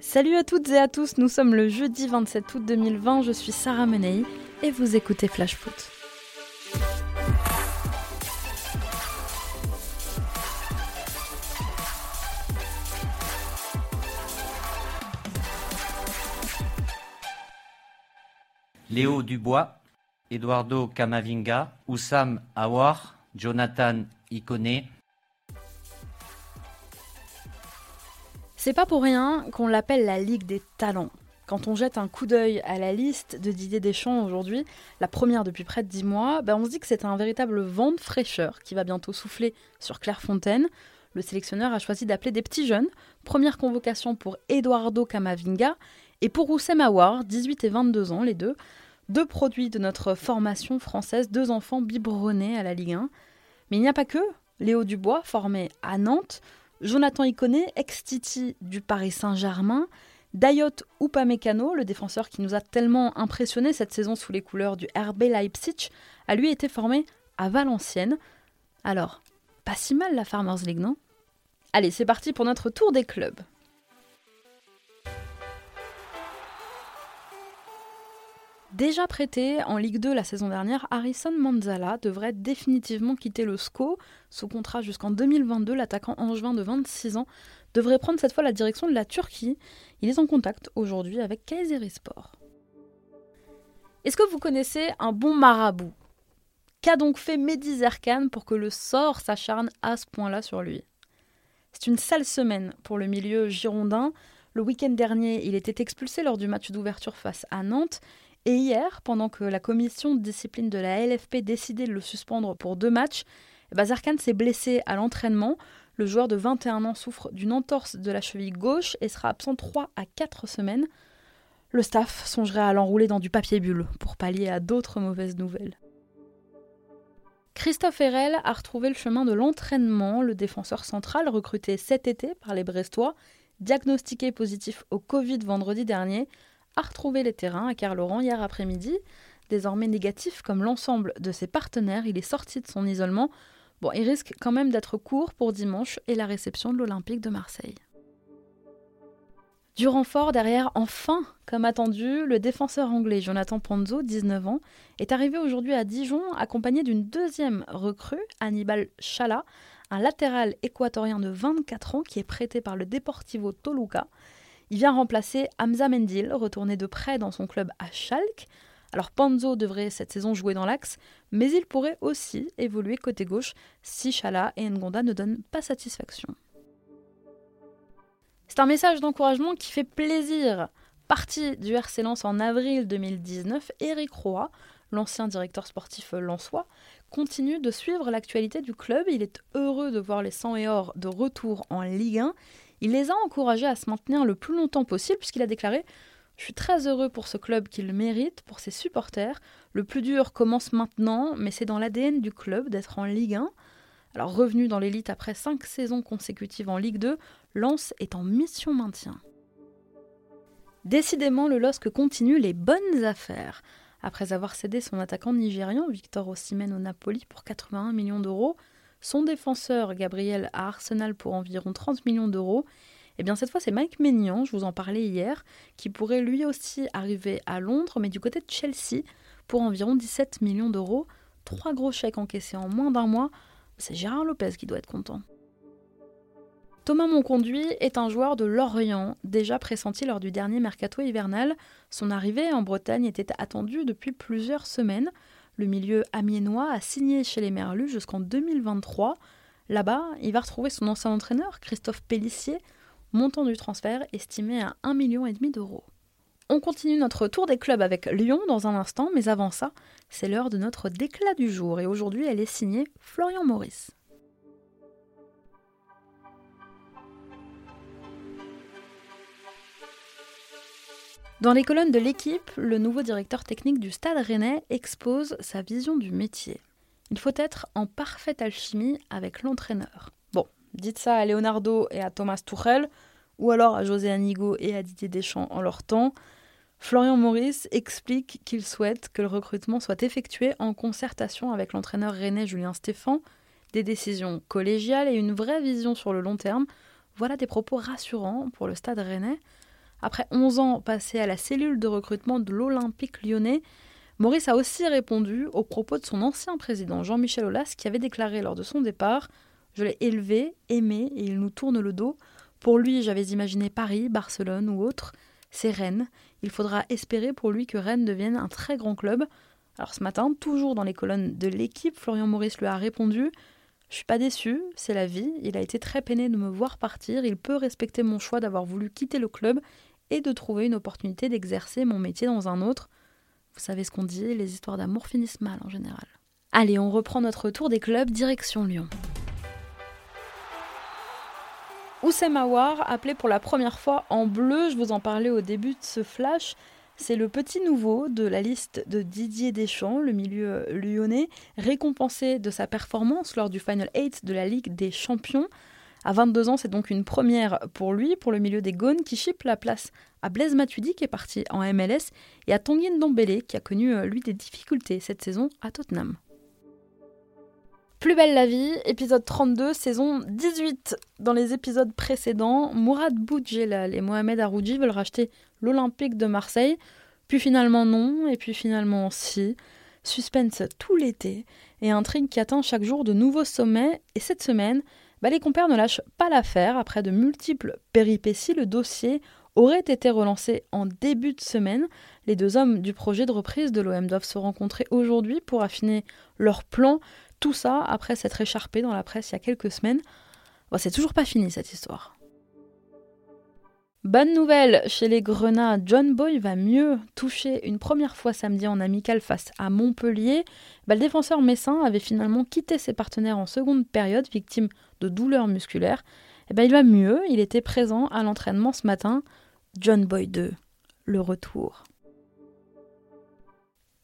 Salut à toutes et à tous, nous sommes le jeudi 27 août 2020, je suis Sarah Menei et vous écoutez Flash Foot. Léo Dubois, Eduardo Camavinga, Oussam Awar, Jonathan Ikone, C'est pas pour rien qu'on l'appelle la Ligue des talents. Quand on jette un coup d'œil à la liste de Didier Deschamps aujourd'hui, la première depuis près de 10 mois, ben on se dit que c'est un véritable vent de fraîcheur qui va bientôt souffler sur Clairefontaine. Le sélectionneur a choisi d'appeler des petits jeunes. Première convocation pour Eduardo Camavinga et pour Oussem Aouar, 18 et 22 ans les deux. Deux produits de notre formation française, deux enfants biberonnés à la Ligue 1. Mais il n'y a pas que. Léo Dubois, formé à Nantes, Jonathan Iconé, ex-Titi du Paris Saint-Germain, Dayot Upamecano, le défenseur qui nous a tellement impressionné cette saison sous les couleurs du RB Leipzig, a lui été formé à Valenciennes. Alors, pas si mal la Farmers League, non? Allez, c'est parti pour notre tour des clubs. Déjà prêté en Ligue 2 la saison dernière, Harrison Manzala devrait définitivement quitter le SCO. Sous contrat jusqu'en 2022, l'attaquant angevin de 26 ans devrait prendre cette fois la direction de la Turquie. Il est en contact aujourd'hui avec Kayserispor. Est-ce que vous connaissez un bon marabout? Qu'a donc fait Mehdi Zerkan pour que le sort s'acharne à ce point-là sur lui? C'est une sale semaine pour le milieu girondin. Le week-end dernier, il était expulsé lors du match d'ouverture face à Nantes et hier, pendant que la commission de discipline de la LFP décidait de le suspendre pour deux matchs, eh ben, s'est blessé à l'entraînement. Le joueur de 21 ans souffre d'une entorse de la cheville gauche et sera absent 3 à 4 semaines. Le staff songerait à l'enrouler dans du papier bulle pour pallier à d'autres mauvaises nouvelles. Christophe Herel a retrouvé le chemin de l'entraînement. Le défenseur central, recruté cet été par les Brestois, diagnostiqué positif au Covid vendredi dernier, a retrouvé les terrains à Carloran hier après-midi. Désormais négatif comme l'ensemble de ses partenaires, il est sorti de son isolement. Bon, il risque quand même d'être court pour dimanche et la réception de l'Olympique de Marseille. Du renfort derrière, enfin, comme attendu, le défenseur anglais Jonathan Panzo, 19 ans, est arrivé aujourd'hui à Dijon accompagné d'une deuxième recrue, Hannibal Chala, un latéral équatorien de 24 ans qui est prêté par le Deportivo Toluca. Il vient remplacer Hamza Mendil, retourné de près dans son club à Schalke. Alors Panzo devrait cette saison jouer dans l'axe, mais il pourrait aussi évoluer côté gauche si Chala et Ngonda ne donnent pas satisfaction. C'est un message d'encouragement qui fait plaisir. Parti du RC Lens en avril 2019, Eric Roy, l'ancien directeur sportif lensois, continue de suivre l'actualité du club. Il est heureux de voir les 100 et or de retour en Ligue 1 il les a encouragés à se maintenir le plus longtemps possible puisqu'il a déclaré Je suis très heureux pour ce club qu'il mérite, pour ses supporters. Le plus dur commence maintenant, mais c'est dans l'ADN du club d'être en Ligue 1. Alors revenu dans l'élite après cinq saisons consécutives en Ligue 2, Lens est en mission maintien. Décidément, le LOSC continue les bonnes affaires. Après avoir cédé son attaquant nigérian Victor Osimhen au Napoli pour 81 millions d'euros, son défenseur Gabriel à Arsenal pour environ 30 millions d'euros. Et eh bien cette fois c'est Mike Maignan, je vous en parlais hier, qui pourrait lui aussi arriver à Londres, mais du côté de Chelsea pour environ 17 millions d'euros. Trois gros chèques encaissés en moins d'un mois. C'est Gérard Lopez qui doit être content. Thomas Monconduit est un joueur de Lorient, déjà pressenti lors du dernier mercato hivernal. Son arrivée en Bretagne était attendue depuis plusieurs semaines. Le milieu amiénois a signé chez les Merlus jusqu'en 2023. Là-bas, il va retrouver son ancien entraîneur, Christophe Pellissier, montant du transfert estimé à 1,5 million d'euros. On continue notre tour des clubs avec Lyon dans un instant, mais avant ça, c'est l'heure de notre déclat du jour et aujourd'hui elle est signée Florian Maurice. Dans les colonnes de l'équipe, le nouveau directeur technique du Stade rennais expose sa vision du métier. Il faut être en parfaite alchimie avec l'entraîneur. Bon, dites ça à Leonardo et à Thomas Tuchel, ou alors à José Anigo et à Didier Deschamps en leur temps. Florian Maurice explique qu'il souhaite que le recrutement soit effectué en concertation avec l'entraîneur rennais Julien Stéphan, des décisions collégiales et une vraie vision sur le long terme. Voilà des propos rassurants pour le stade rennais. Après 11 ans passés à la cellule de recrutement de l'Olympique lyonnais, Maurice a aussi répondu aux propos de son ancien président Jean-Michel Aulas qui avait déclaré lors de son départ Je l'ai élevé, aimé et il nous tourne le dos. Pour lui, j'avais imaginé Paris, Barcelone ou autre. C'est Rennes. Il faudra espérer pour lui que Rennes devienne un très grand club. Alors ce matin, toujours dans les colonnes de l'équipe, Florian Maurice lui a répondu Je suis pas déçu, c'est la vie. Il a été très peiné de me voir partir. Il peut respecter mon choix d'avoir voulu quitter le club et de trouver une opportunité d'exercer mon métier dans un autre. Vous savez ce qu'on dit, les histoires d'amour finissent mal en général. Allez, on reprend notre tour des clubs, direction Lyon. Oussem Aouar, appelé pour la première fois en bleu, je vous en parlais au début de ce flash, c'est le petit nouveau de la liste de Didier Deschamps, le milieu lyonnais, récompensé de sa performance lors du Final 8 de la Ligue des Champions. À 22 ans, c'est donc une première pour lui, pour le milieu des Gaunes, qui chipe la place à Blaise Matuidi, qui est parti en MLS, et à Tanguy Ndombele, qui a connu, euh, lui, des difficultés cette saison à Tottenham. Plus belle la vie, épisode 32, saison 18. Dans les épisodes précédents, Mourad Boudjelal et Mohamed Aroudji veulent racheter l'Olympique de Marseille, puis finalement non, et puis finalement si. Suspense tout l'été, et intrigue qui atteint chaque jour de nouveaux sommets, et cette semaine, bah, les compères ne lâchent pas l'affaire. Après de multiples péripéties, le dossier aurait été relancé en début de semaine. Les deux hommes du projet de reprise de l'OM doivent se rencontrer aujourd'hui pour affiner leur plan. Tout ça après s'être écharpé dans la presse il y a quelques semaines. C'est toujours pas fini cette histoire. Bonne nouvelle, chez les Grenats, John Boy va mieux. toucher une première fois samedi en amical face à Montpellier, bah, le défenseur messin avait finalement quitté ses partenaires en seconde période, victime de douleurs musculaires. Eh ben, il va mieux, il était présent à l'entraînement ce matin. John Boy 2, le retour.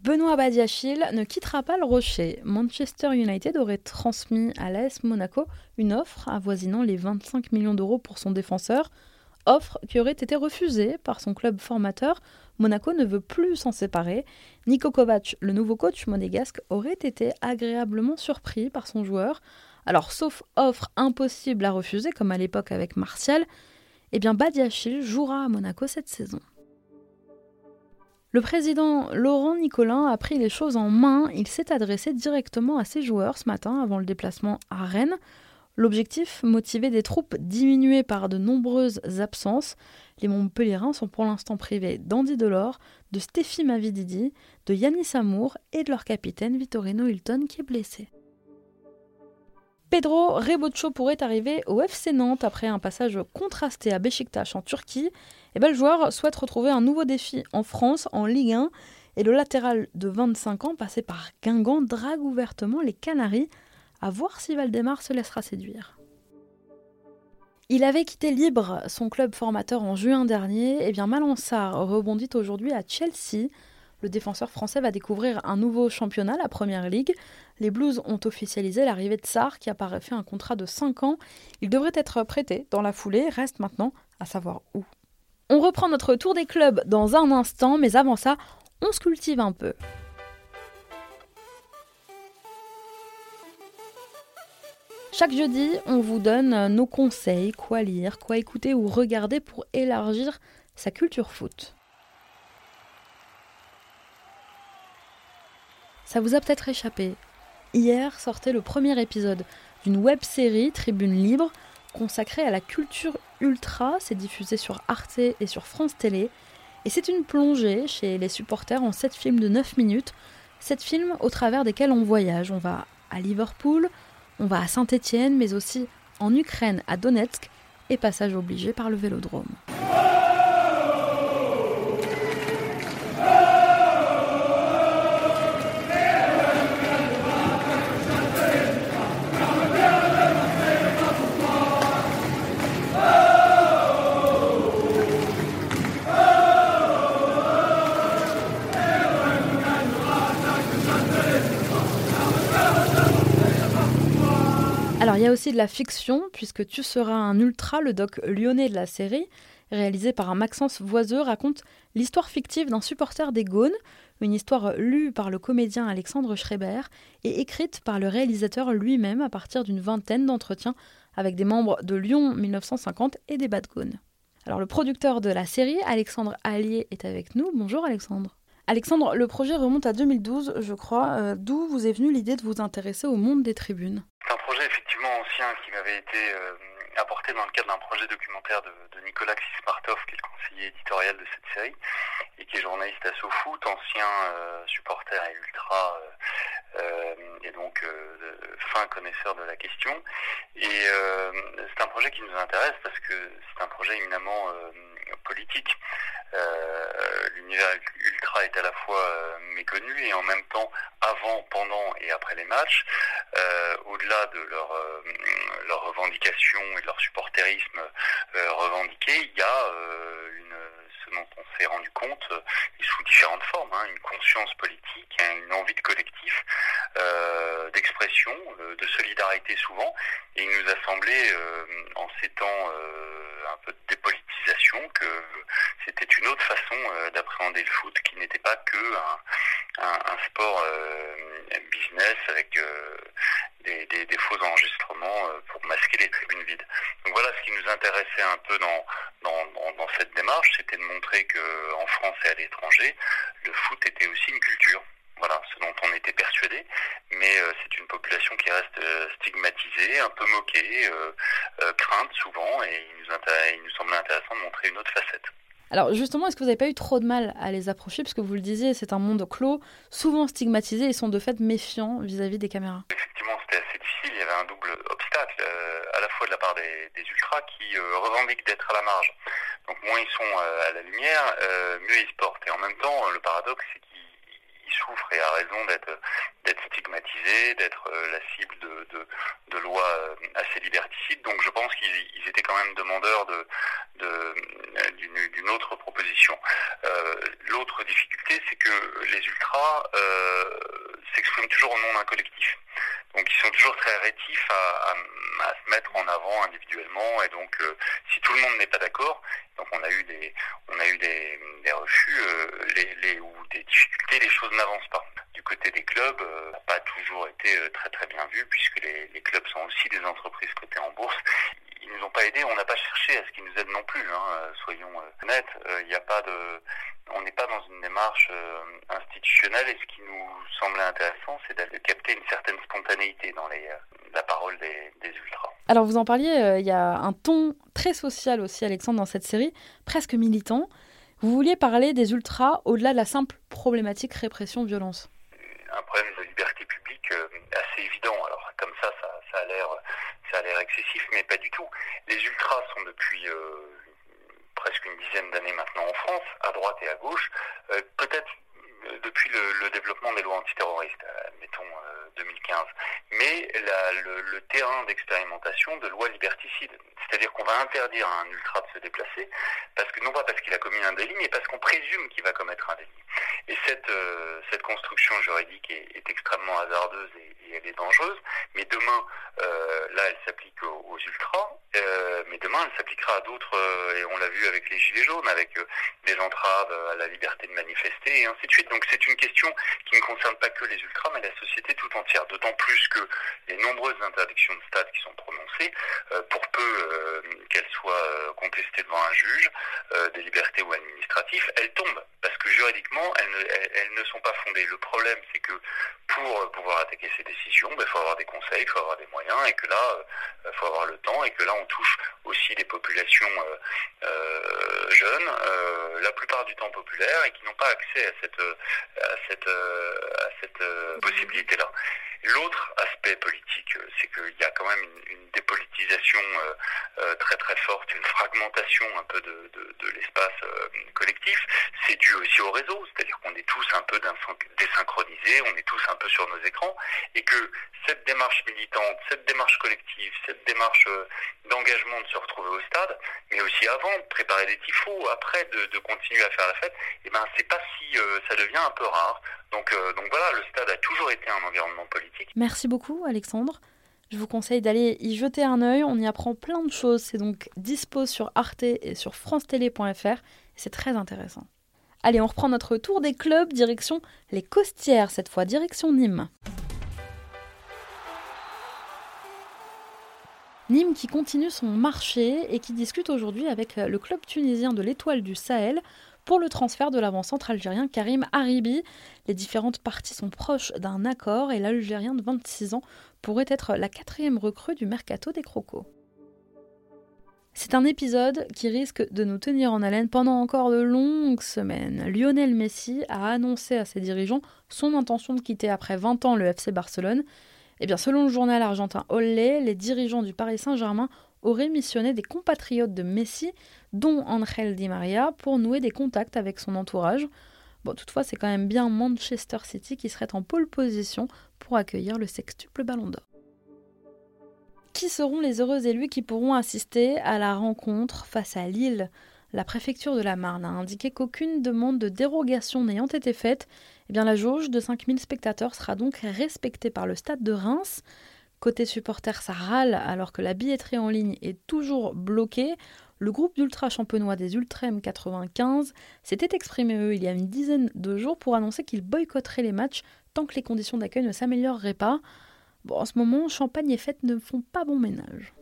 Benoît Badiachil ne quittera pas le Rocher. Manchester United aurait transmis à l'AS Monaco une offre avoisinant les 25 millions d'euros pour son défenseur offre qui aurait été refusée par son club formateur. Monaco ne veut plus s'en séparer. Niko Kovac, le nouveau coach monégasque, aurait été agréablement surpris par son joueur. Alors, sauf offre impossible à refuser, comme à l'époque avec Martial, eh bien Badiachil jouera à Monaco cette saison. Le président Laurent Nicolin a pris les choses en main. Il s'est adressé directement à ses joueurs ce matin avant le déplacement à Rennes. L'objectif, motiver des troupes diminuées par de nombreuses absences. Les Montpellierins sont pour l'instant privés d'Andy Delors, de Stéphie Mavididi, de Yannis Amour et de leur capitaine Vittorino Hilton qui est blessé. Pedro Reboccio pourrait arriver au FC Nantes après un passage contrasté à Beşiktaş en Turquie. Et eh ben, le joueur souhaite retrouver un nouveau défi en France, en Ligue 1, et le latéral de 25 ans, passé par Guingamp, drague ouvertement les Canaries à voir si Valdemar se laissera séduire. Il avait quitté Libre, son club formateur, en juin dernier. Et eh bien Malansar rebondit aujourd'hui à Chelsea. Le défenseur français va découvrir un nouveau championnat, la Première Ligue. Les Blues ont officialisé l'arrivée de Sarr, qui apparaît fait un contrat de 5 ans. Il devrait être prêté dans la foulée, reste maintenant à savoir où. On reprend notre tour des clubs dans un instant, mais avant ça, on se cultive un peu. Chaque jeudi, on vous donne nos conseils, quoi lire, quoi écouter ou regarder pour élargir sa culture foot. Ça vous a peut-être échappé. Hier sortait le premier épisode d'une web série Tribune Libre consacrée à la culture ultra. C'est diffusé sur Arte et sur France Télé. Et c'est une plongée chez les supporters en 7 films de 9 minutes. 7 films au travers desquels on voyage. On va à Liverpool, on va à Saint-Étienne, mais aussi en Ukraine, à Donetsk, et passage obligé par le vélodrome. Aussi de la fiction, puisque Tu seras un ultra, le doc lyonnais de la série, réalisé par un Maxence Voiseux, raconte l'histoire fictive d'un supporter des Gaunes, une histoire lue par le comédien Alexandre Schreiber et écrite par le réalisateur lui-même à partir d'une vingtaine d'entretiens avec des membres de Lyon 1950 et des Bad Gaunes. Alors le producteur de la série, Alexandre Allier, est avec nous. Bonjour Alexandre. Alexandre, le projet remonte à 2012, je crois. Euh, d'où vous est venue l'idée de vous intéresser au monde des tribunes? Effectivement ancien qui m'avait été euh, apporté dans le cadre d'un projet documentaire de, Nicolas Xismartov, qui est le conseiller éditorial de cette série, et qui est journaliste à SoFoot, ancien euh, supporter et ultra, et donc fin connaisseur de la question. Et c'est un projet qui nous intéresse parce que c'est un projet éminemment politique. Euh, l'univers ultra est à la fois euh, méconnu et en même temps, avant, pendant et après les matchs, euh, au-delà de leur, leur revendication et de leur supporterisme revendiqué, il y a une dont on s'est rendu compte, sous différentes formes, hein, une conscience politique, hein, une envie de collectif, d'expression, de solidarité souvent, et il nous a semblé, en ces temps un peu de dépolitisation, que c'était une autre façon euh, d'appréhender le foot qui n'était pas que un, sport euh, business avec euh, des, faux enregistrements pour masquer les tribunes vides. Donc voilà ce qui nous intéressait un peu dans, dans, cette démarche, c'était de montrer qu'en France et à l'étranger, le foot était aussi une culture. Voilà, ce dont on était persuadé, mais c'est une population qui reste stigmatisée, un peu moquée, crainte souvent, et il nous, il nous semblait intéressant de montrer une autre facette. Alors justement, est-ce que vous n'avez pas eu trop de mal à les approcher? Parce que vous le disiez, c'est un monde clos, souvent stigmatisé et sont de fait méfiants vis-à-vis des caméras. Effectivement, c'était assez difficile. Il y avait un double obstacle, euh, à la fois de la part des, ultras euh, revendiquent d'être à la marge. Donc moins ils sont euh, à la lumière, mieux ils se portent. Et en même temps, le paradoxe, c'est qu'ils souffre et a raison d'être d'être stigmatisé, d'être euh, la cible de, lois euh, assez liberticides. Donc je pense qu'ils étaient quand même demandeurs de d'une autre proposition. Euh, l'autre difficulté, c'est que les ultras s'expriment toujours au nom d'un collectif. Donc ils sont toujours très rétifs à, se mettre en avant individuellement et donc si tout le monde n'est pas d'accord, donc on a eu des refus les, ou des difficultés, les choses n'avancent pas. Du côté des clubs, euh, n'a pas toujours été euh, très très bien vu puisque les, clubs sont aussi des entreprises cotées en bourse. Ils nous ont pas aidés, on n'a pas cherché à ce qu'ils nous aident non plus. Hein, euh, soyons honnêtes, il a pas de, on n'est pas dans une démarche institutionnelle et ce qui nous semblait intéressant, c'est de capter une certaine spontanéité dans la parole des ultras. Alors vous en parliez, il y a un ton très social aussi, Alexandre, dans cette série, presque militant. Vous vouliez parler des ultras au-delà de la simple problématique répression-violence. Un problème de liberté publique euh, assez évident. Alors comme ça, ça, a l'air, ça a l'air excessif, mais pas du tout. Les ultras sont depuis euh, presque une dizaine d'années maintenant en France, à droite et à gauche. Euh, peut-être depuis le, développement des lois antiterroristes, mettons 2015, mais le, terrain d'expérimentation de lois liberticides. C'est-à-dire qu'on va interdire à un ultra de se déplacer, parce que non pas parce qu'il a commis un délit, mais parce qu'on présume qu'il va commettre un délit. Et cette, euh, cette construction juridique est, extrêmement hasardeuse et, elle est dangereuse, mais demain, euh, là, elle s'applique aux, ultras, euh, mais demain, elle s'appliquera à d'autres, et on l'a vu avec les Gilets jaunes, avec des entraves à la liberté de manifester, et ainsi de suite. Donc c'est une question qui ne concerne pas que les ultras, mais la société tout entière, d'autant plus que les nombreuses interdictions de stade qui sont prononcées, pour peu qu'elles soient contestées devant un juge, des libertés ou administratifs, elles tombent, parce que juridiquement, elles ne sont pas fondées. Le problème, c'est que pour pouvoir attaquer ces décisions, il ben, faut avoir des conseils, il faut avoir des moyens, et que là, il euh, faut avoir le temps, et que là, on touche aussi des populations euh, euh, jeunes, la plupart du temps populaires, et qui n'ont pas accès à cette possibilité-là. L'autre aspect politique, c'est qu'il y a quand même une, dépolitisation très très forte, une fragmentation un peu de, de l'espace collectif. C'est dû aussi au réseau, c'est-à-dire qu'on est tous un peu désynchronisés, on est tous un peu sur nos écrans, et que cette démarche militante, cette démarche collective, cette démarche euh, d'engagement de se retrouver au stade, mais aussi avant de préparer des tifos, après de, continuer à faire la fête, et eh ben c'est pas si euh, ça devient un peu rare. Donc, euh, donc voilà, le stade a toujours été un environnement politique. Merci beaucoup Alexandre. Je vous conseille d'aller y jeter un œil, on y apprend plein de choses. C'est donc dispo sur Arte et sur francetélé.fr. C'est très intéressant. Allez, on reprend notre tour des clubs, direction les Costières, cette fois direction Nîmes. Nîmes qui continue son marché et qui discute aujourd'hui avec le club tunisien de l'Étoile du Sahel pour le transfert de l'avant-centre algérien Karim Haribi. Les différentes parties sont proches d'un accord et l'Algérien de 26 ans pourrait être la quatrième recrue du mercato des Crocos. C'est un épisode qui risque de nous tenir en haleine pendant encore de longues semaines. Lionel Messi a annoncé à ses dirigeants son intention de quitter après 20 ans le FC Barcelone eh bien, selon le journal argentin Olé, les dirigeants du Paris Saint-Germain auraient missionné des compatriotes de Messi, dont Angel Di Maria, pour nouer des contacts avec son entourage. Bon, toutefois, c'est quand même bien Manchester City qui serait en pole position pour accueillir le sextuple Ballon d'Or. Qui seront les heureux élus qui pourront assister à la rencontre face à Lille? La préfecture de la Marne a indiqué qu'aucune demande de dérogation n'ayant été faite, eh bien, la jauge de 5000 spectateurs sera donc respectée par le stade de Reims. Côté supporters, ça râle alors que la billetterie en ligne est toujours bloquée. Le groupe d'ultra champenois des Ultrem 95 s'était exprimé, il y a une dizaine de jours pour annoncer qu'ils boycotteraient les matchs tant que les conditions d'accueil ne s'amélioreraient pas. Bon, en ce moment, champagne et fêtes ne font pas bon ménage.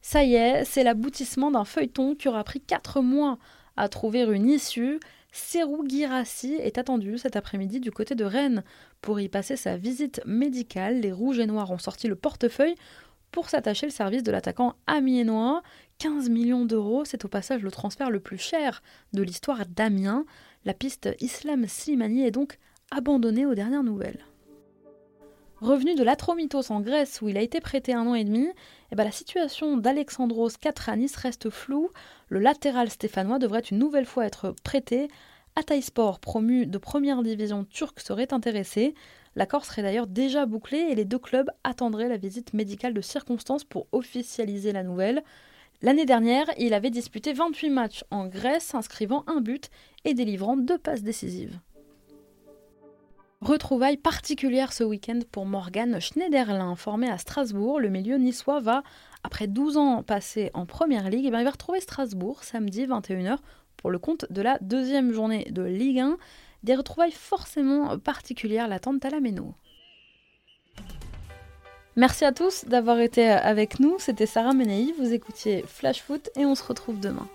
Ça y est, c'est l'aboutissement d'un feuilleton qui aura pris 4 mois à trouver une issue. Serou Girassi est attendu cet après-midi du côté de Rennes. Pour y passer sa visite médicale, les Rouges et Noirs ont sorti le portefeuille pour s'attacher le service de l'attaquant amiénois. 15 millions d'euros, c'est au passage le transfert le plus cher de l'histoire d'Amiens. La piste Islam Slimani est donc abandonnée aux dernières nouvelles. Revenu de l'Atromitos en Grèce où il a été prêté un an et demi, eh ben la situation d'Alexandros Katranis reste floue. Le latéral stéphanois devrait une nouvelle fois être prêté. Ataïsport, promu de première division turque, serait intéressé. L'accord serait d'ailleurs déjà bouclé et les deux clubs attendraient la visite médicale de circonstance pour officialiser la nouvelle. L'année dernière, il avait disputé 28 matchs en Grèce, inscrivant un but et délivrant deux passes décisives. Retrouvailles particulières ce week-end pour Morgan Schneiderlin, formé à Strasbourg. Le milieu niçois va, après 12 ans passés en première ligue, eh bien il va retrouver Strasbourg samedi 21h pour le compte de la deuxième journée de Ligue 1. Des retrouvailles forcément particulières l'attendent à la Méno. Merci à tous d'avoir été avec nous. C'était Sarah Menei. Vous écoutiez Flash Foot et on se retrouve demain.